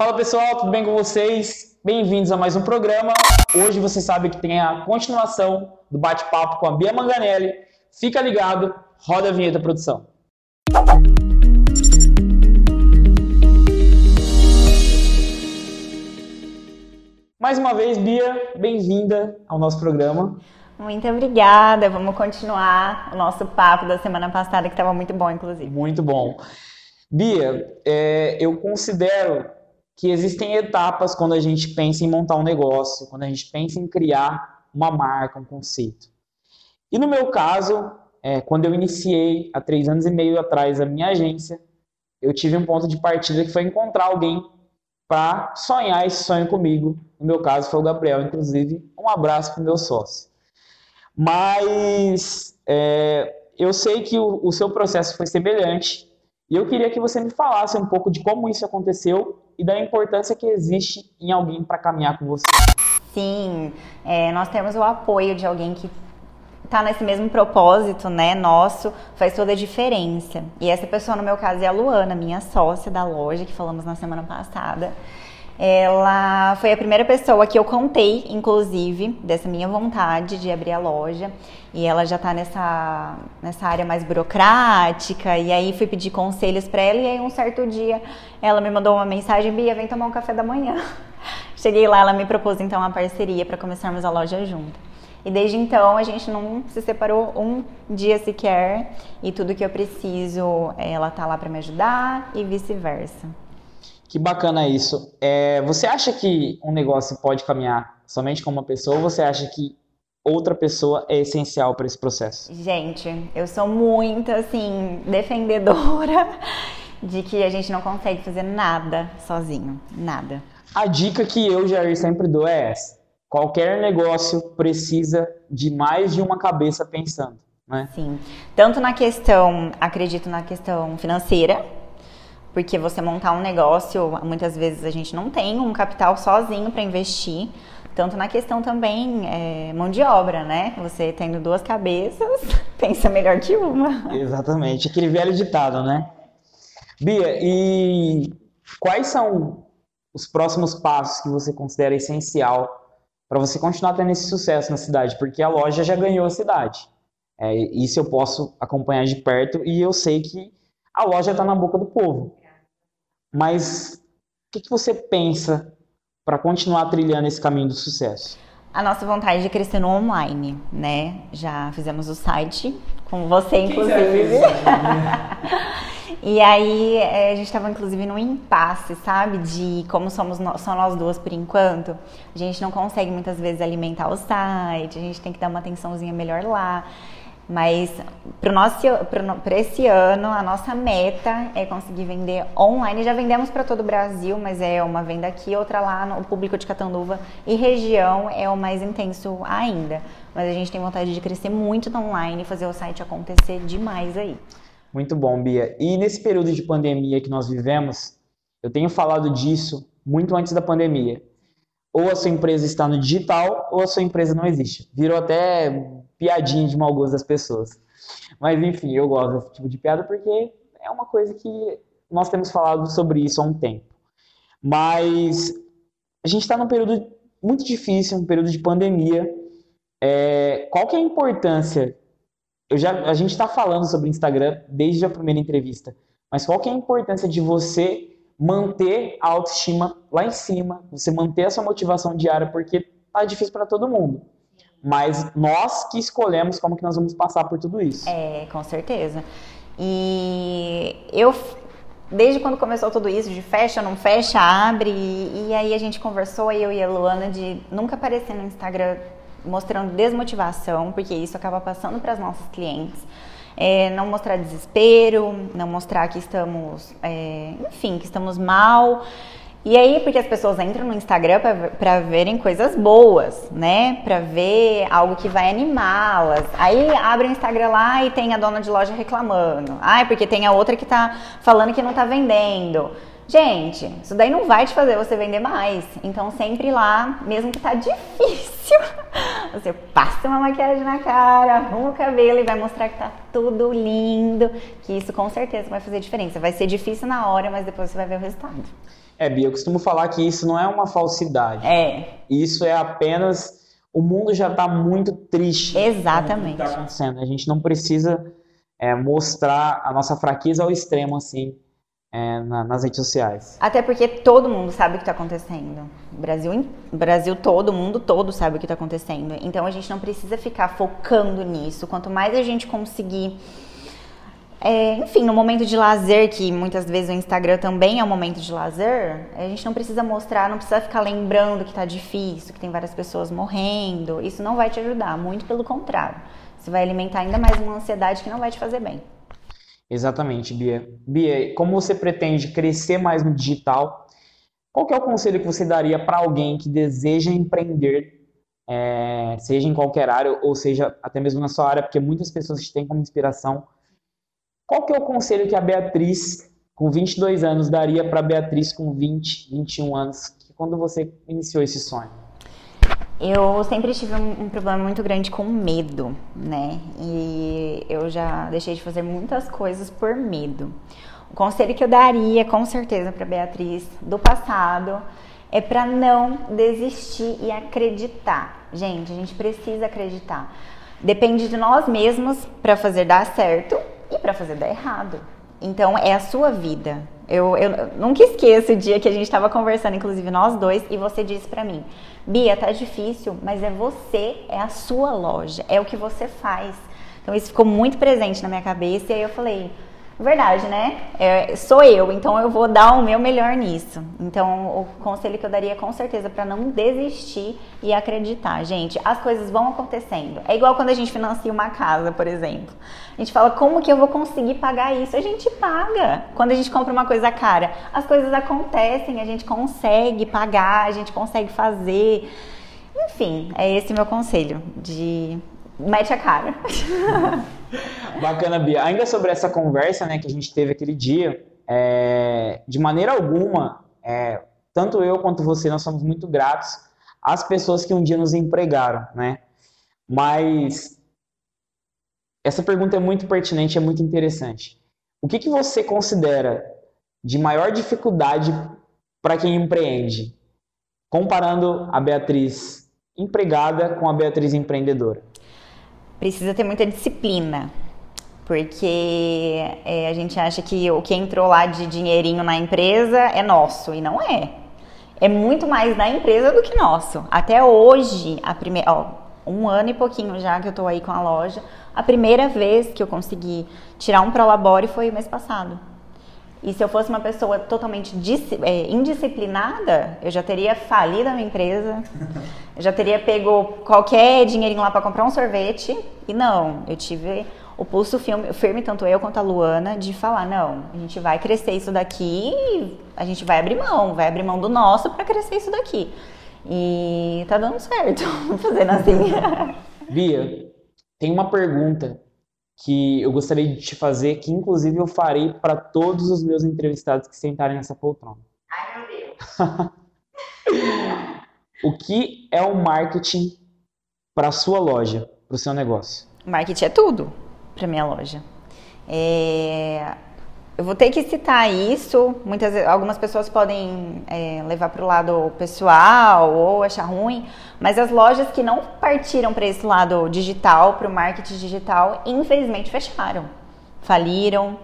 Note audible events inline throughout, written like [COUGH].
Fala pessoal, tudo bem com vocês? Bem-vindos a mais um programa. Hoje você sabe que tem a continuação do bate-papo com a Bia Manganelli. Fica ligado, roda a vinheta produção. Mais uma vez, Bia, bem-vinda ao nosso programa. Muito obrigada. Vamos continuar o nosso papo da semana passada, que estava muito bom, inclusive. Muito bom. Bia, é, eu considero que existem etapas quando a gente pensa em montar um negócio, quando a gente pensa em criar uma marca, um conceito. E no meu caso, é, quando eu iniciei há três anos e meio atrás a minha agência, eu tive um ponto de partida que foi encontrar alguém para sonhar esse sonho comigo. No meu caso foi o Gabriel, inclusive. Um abraço para o meu sócio. Mas é, eu sei que o, o seu processo foi semelhante e eu queria que você me falasse um pouco de como isso aconteceu e da importância que existe em alguém para caminhar com você. Sim, é, nós temos o apoio de alguém que está nesse mesmo propósito, né, nosso, faz toda a diferença. E essa pessoa, no meu caso, é a Luana, minha sócia da loja, que falamos na semana passada. Ela foi a primeira pessoa que eu contei, inclusive, dessa minha vontade de abrir a loja. E ela já tá nessa, nessa área mais burocrática. E aí fui pedir conselhos para ela. E aí, um certo dia, ela me mandou uma mensagem: Bia, vem tomar um café da manhã. [LAUGHS] Cheguei lá, ela me propôs então uma parceria para começarmos a loja junto. E desde então a gente não se separou um dia sequer. E tudo que eu preciso, ela tá lá para me ajudar e vice-versa. Que bacana isso. É, você acha que um negócio pode caminhar somente com uma pessoa ou você acha que outra pessoa é essencial para esse processo? Gente, eu sou muito assim defendedora de que a gente não consegue fazer nada sozinho, nada. A dica que eu, Jair, sempre dou é essa. Qualquer negócio precisa de mais de uma cabeça pensando, né? Sim. Tanto na questão, acredito na questão financeira, porque você montar um negócio, muitas vezes a gente não tem um capital sozinho para investir. Tanto na questão também é, mão de obra, né? Você tendo duas cabeças, [LAUGHS] pensa melhor que uma. Exatamente, aquele velho ditado, né? Bia, e quais são os próximos passos que você considera essencial para você continuar tendo esse sucesso na cidade? Porque a loja já ganhou a cidade. É, isso eu posso acompanhar de perto e eu sei que a loja está na boca do povo. Mas o que, que você pensa para continuar trilhando esse caminho do sucesso? A nossa vontade de crescer no online, né? Já fizemos o site com você, inclusive. [LAUGHS] e aí é, a gente estava inclusive num impasse, sabe? De como somos só nós duas por enquanto, a gente não consegue muitas vezes alimentar o site, a gente tem que dar uma atençãozinha melhor lá. Mas para esse ano, a nossa meta é conseguir vender online. Já vendemos para todo o Brasil, mas é uma venda aqui, outra lá no público de Catanduva e região é o mais intenso ainda. Mas a gente tem vontade de crescer muito no online e fazer o site acontecer demais aí. Muito bom, Bia. E nesse período de pandemia que nós vivemos, eu tenho falado disso muito antes da pandemia. Ou a sua empresa está no digital, ou a sua empresa não existe. Virou até piadinha de mau gosto das pessoas. Mas enfim, eu gosto desse tipo de piada porque é uma coisa que nós temos falado sobre isso há um tempo. Mas a gente está num período muito difícil, um período de pandemia. É, qual que é a importância? Eu já, a gente está falando sobre Instagram desde a primeira entrevista, mas qual que é a importância de você manter a autoestima lá em cima, você manter a sua motivação diária, porque tá difícil para todo mundo mas nós que escolhemos como que nós vamos passar por tudo isso. É, com certeza. E eu, desde quando começou tudo isso, de fecha, não fecha, abre, e, e aí a gente conversou, eu e a Luana, de nunca aparecer no Instagram mostrando desmotivação, porque isso acaba passando para as nossas clientes. É, não mostrar desespero, não mostrar que estamos, é, enfim, que estamos mal. E aí, porque as pessoas entram no Instagram para verem coisas boas, né? Para ver algo que vai animá-las. Aí abre o Instagram lá e tem a dona de loja reclamando. Ai, porque tem a outra que tá falando que não tá vendendo. Gente, isso daí não vai te fazer você vender mais. Então, sempre lá, mesmo que tá [LAUGHS] difícil, você passa uma maquiagem na cara, arruma o cabelo e vai mostrar que tá tudo lindo. Que isso com certeza vai fazer diferença. Vai ser difícil na hora, mas depois você vai ver o resultado. É, Bia, eu costumo falar que isso não é uma falsidade. É. Isso é apenas. O mundo já está muito triste. Exatamente. Com o que está acontecendo. A gente não precisa é, mostrar a nossa fraqueza ao extremo assim é, na, nas redes sociais. Até porque todo mundo sabe o que está acontecendo. Brasil, Brasil todo, mundo todo sabe o que está acontecendo. Então a gente não precisa ficar focando nisso. Quanto mais a gente conseguir. É, enfim, no momento de lazer, que muitas vezes o Instagram também é um momento de lazer, a gente não precisa mostrar, não precisa ficar lembrando que está difícil, que tem várias pessoas morrendo. Isso não vai te ajudar, muito pelo contrário. Você vai alimentar ainda mais uma ansiedade que não vai te fazer bem. Exatamente, Bia. Bia, como você pretende crescer mais no digital, qual é o conselho que você daria para alguém que deseja empreender, é, seja em qualquer área, ou seja até mesmo na sua área, porque muitas pessoas te têm como inspiração. Qual que é o conselho que a Beatriz, com 22 anos, daria para a Beatriz com 20, 21 anos, quando você iniciou esse sonho? Eu sempre tive um, um, problema muito grande com medo, né? E eu já deixei de fazer muitas coisas por medo. O conselho que eu daria, com certeza, para Beatriz do passado é para não desistir e acreditar. Gente, a gente precisa acreditar. Depende de nós mesmos para fazer dar certo e para fazer dar errado. Então é a sua vida. Eu, eu nunca esqueço o dia que a gente estava conversando, inclusive nós dois, e você disse para mim: Bia, tá difícil, mas é você, é a sua loja, é o que você faz. Então isso ficou muito presente na minha cabeça e aí eu falei, verdade, né? É, sou eu, então eu vou dar o meu melhor nisso. Então o conselho que eu daria com certeza para não desistir e acreditar, gente, as coisas vão acontecendo. É igual quando a gente financia uma casa, por exemplo. A gente fala como que eu vou conseguir pagar isso? A gente paga. Quando a gente compra uma coisa cara, as coisas acontecem, a gente consegue pagar, a gente consegue fazer. Enfim, é esse meu conselho de mete a cara. [LAUGHS] Bacana, Bia. Ainda sobre essa conversa né, que a gente teve aquele dia, é, de maneira alguma, é, tanto eu quanto você, nós somos muito gratos às pessoas que um dia nos empregaram, né? Mas essa pergunta é muito pertinente, é muito interessante. O que, que você considera de maior dificuldade para quem empreende, comparando a Beatriz empregada com a Beatriz empreendedora? Precisa ter muita disciplina. Porque é, a gente acha que o que entrou lá de dinheirinho na empresa é nosso, e não é. É muito mais da empresa do que nosso. Até hoje, a primeira, ó, um ano e pouquinho já que eu tô aí com a loja, a primeira vez que eu consegui tirar um Prolabore foi o mês passado. E se eu fosse uma pessoa totalmente é, indisciplinada, eu já teria falido a minha empresa, eu já teria pego qualquer dinheirinho lá para comprar um sorvete. E não, eu tive o pulso firme, firme, tanto eu quanto a Luana, de falar: não, a gente vai crescer isso daqui a gente vai abrir mão, vai abrir mão do nosso para crescer isso daqui. E tá dando certo, [LAUGHS] fazendo assim. Bia, tem uma pergunta que eu gostaria de te fazer, que inclusive eu farei para todos os meus entrevistados que sentarem nessa poltrona. Ai, meu Deus! [LAUGHS] o que é o marketing para a sua loja, para o seu negócio? Marketing é tudo para minha loja. É, eu vou ter que citar isso. Muitas, algumas pessoas podem é, levar para o lado pessoal ou achar ruim, mas as lojas que não partiram para esse lado digital, para o marketing digital, infelizmente fecharam, faliram,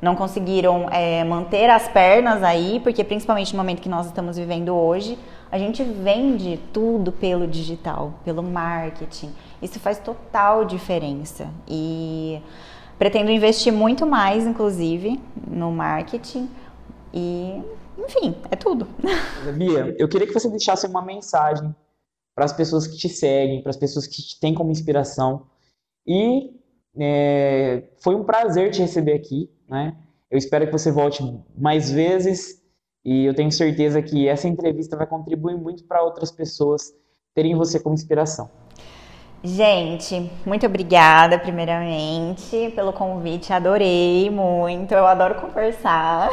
não conseguiram é, manter as pernas aí, porque principalmente no momento que nós estamos vivendo hoje, a gente vende tudo pelo digital, pelo marketing. Isso faz total diferença e Pretendo investir muito mais, inclusive, no marketing e, enfim, é tudo. Bia, eu queria que você deixasse uma mensagem para as pessoas que te seguem, para as pessoas que te têm como inspiração. E é, foi um prazer te receber aqui, né? Eu espero que você volte mais vezes e eu tenho certeza que essa entrevista vai contribuir muito para outras pessoas terem você como inspiração. Gente, muito obrigada, primeiramente, pelo convite. Adorei muito, eu adoro conversar.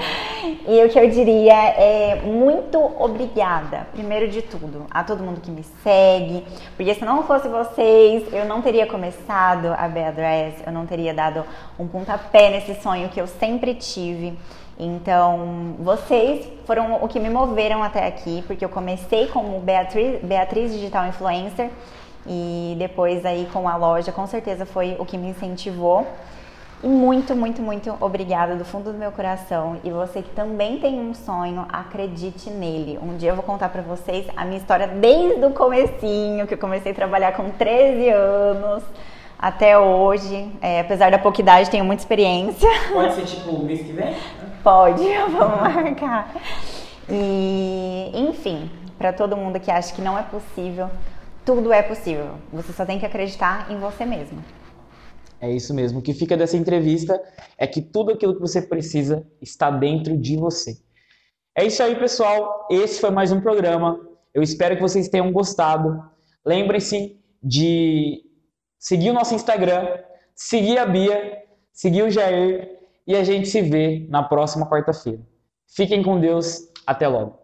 [LAUGHS] e o que eu diria é muito obrigada, primeiro de tudo, a todo mundo que me segue, porque se não fosse vocês, eu não teria começado a Beadress, eu não teria dado um pontapé nesse sonho que eu sempre tive Então, vocês foram o que me moveram até aqui, porque eu comecei como Beatriz, Beatriz Digital Influencer e depois aí com a loja, com certeza foi o que me incentivou. E muito, muito, muito obrigada do fundo do meu coração. E você que também tem um sonho, acredite nele. Um dia eu vou contar para vocês a minha história desde o comecinho, que eu comecei a trabalhar com 13 anos até hoje. É, apesar da pouca idade, tenho muita experiência. Pode ser tipo o mês que vem? Pode, vamos marcar. E, enfim, para todo mundo que acha que não é possível, tudo é possível. Você só tem que acreditar em você mesmo. É isso mesmo. O que fica dessa entrevista é que tudo aquilo que você precisa está dentro de você. É isso aí, pessoal. Esse foi mais um programa. Eu espero que vocês tenham gostado. Lembre-se de seguir o nosso Instagram, seguir a Bia, seguir o Jair e a gente se vê na próxima quarta-feira. Fiquem com Deus. Até logo.